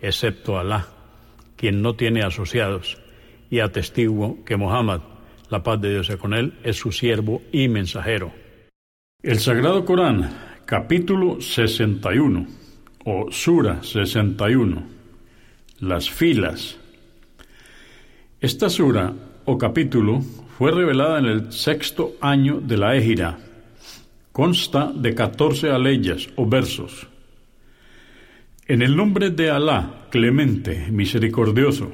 excepto Alá, quien no tiene asociados, y atestiguo que Muhammad, la paz de Dios sea con él, es su siervo y mensajero. El Sagrado Corán, capítulo 61, o Sura 61, las filas. Esta sura, o capítulo, fue revelada en el sexto año de la Égira. Consta de 14 aleyas o versos. En el nombre de Alá, clemente, misericordioso,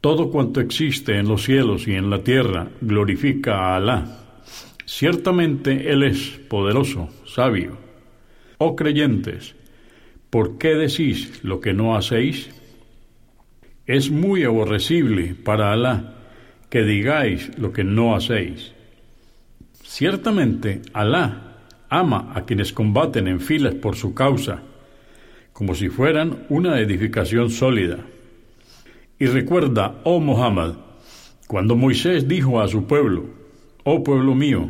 todo cuanto existe en los cielos y en la tierra glorifica a Alá. Ciertamente Él es poderoso, sabio. Oh creyentes, ¿por qué decís lo que no hacéis? Es muy aborrecible para Alá que digáis lo que no hacéis. Ciertamente Alá ama a quienes combaten en filas por su causa como si fueran una edificación sólida. Y recuerda, oh Muhammad, cuando Moisés dijo a su pueblo, oh pueblo mío,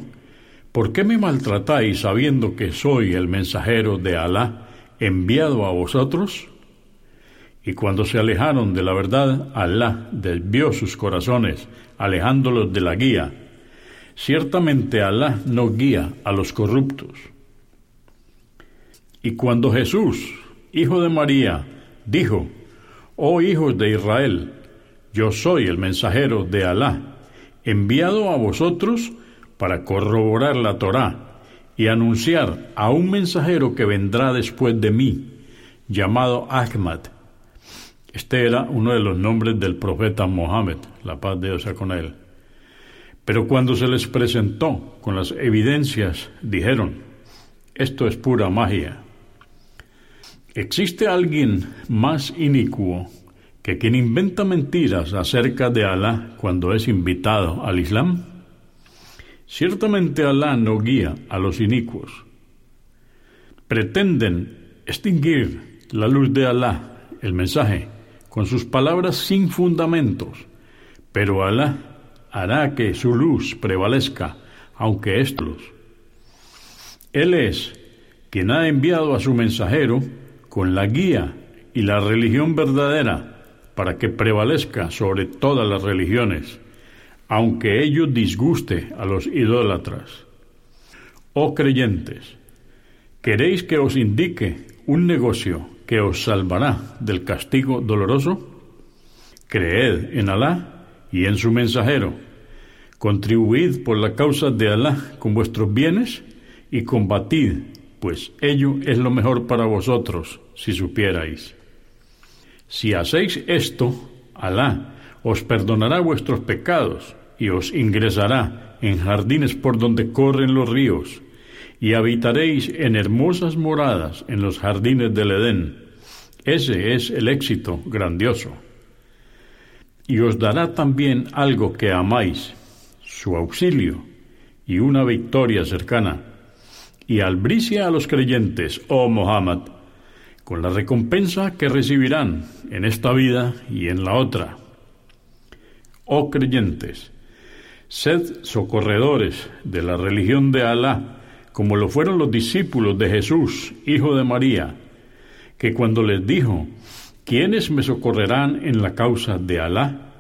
¿por qué me maltratáis sabiendo que soy el mensajero de Alá enviado a vosotros? Y cuando se alejaron de la verdad, Alá desvió sus corazones, alejándolos de la guía. Ciertamente Alá no guía a los corruptos. Y cuando Jesús, hijo de María, dijo, Oh hijos de Israel, yo soy el mensajero de Alá, enviado a vosotros para corroborar la Torá y anunciar a un mensajero que vendrá después de mí, llamado Ahmad. Este era uno de los nombres del profeta Mohammed, la paz de Dios sea con él. Pero cuando se les presentó con las evidencias, dijeron, esto es pura magia. ¿Existe alguien más inicuo que quien inventa mentiras acerca de Alá cuando es invitado al Islam? Ciertamente Alá no guía a los inicuos. Pretenden extinguir la luz de Alá, el mensaje, con sus palabras sin fundamentos, pero Alá hará que su luz prevalezca, aunque estos. Él es quien ha enviado a su mensajero con la guía y la religión verdadera para que prevalezca sobre todas las religiones, aunque ello disguste a los idólatras. Oh creyentes, ¿queréis que os indique un negocio que os salvará del castigo doloroso? Creed en Alá y en su mensajero. Contribuid por la causa de Alá con vuestros bienes y combatid pues ello es lo mejor para vosotros, si supierais. Si hacéis esto, Alá os perdonará vuestros pecados y os ingresará en jardines por donde corren los ríos, y habitaréis en hermosas moradas en los jardines del Edén. Ese es el éxito grandioso. Y os dará también algo que amáis, su auxilio y una victoria cercana y albricia a los creyentes, oh Muhammad, con la recompensa que recibirán en esta vida y en la otra. Oh creyentes, sed socorredores de la religión de Alá, como lo fueron los discípulos de Jesús, hijo de María, que cuando les dijo, ¿quiénes me socorrerán en la causa de Alá?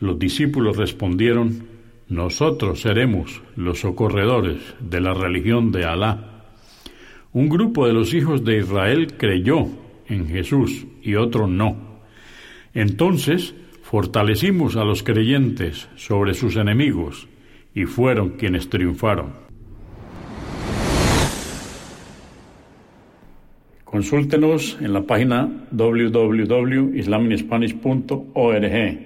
Los discípulos respondieron, nosotros seremos los socorredores de la religión de Alá. Un grupo de los hijos de Israel creyó en Jesús y otro no. Entonces fortalecimos a los creyentes sobre sus enemigos y fueron quienes triunfaron. Consúltenos en la página www.islamispanish.org.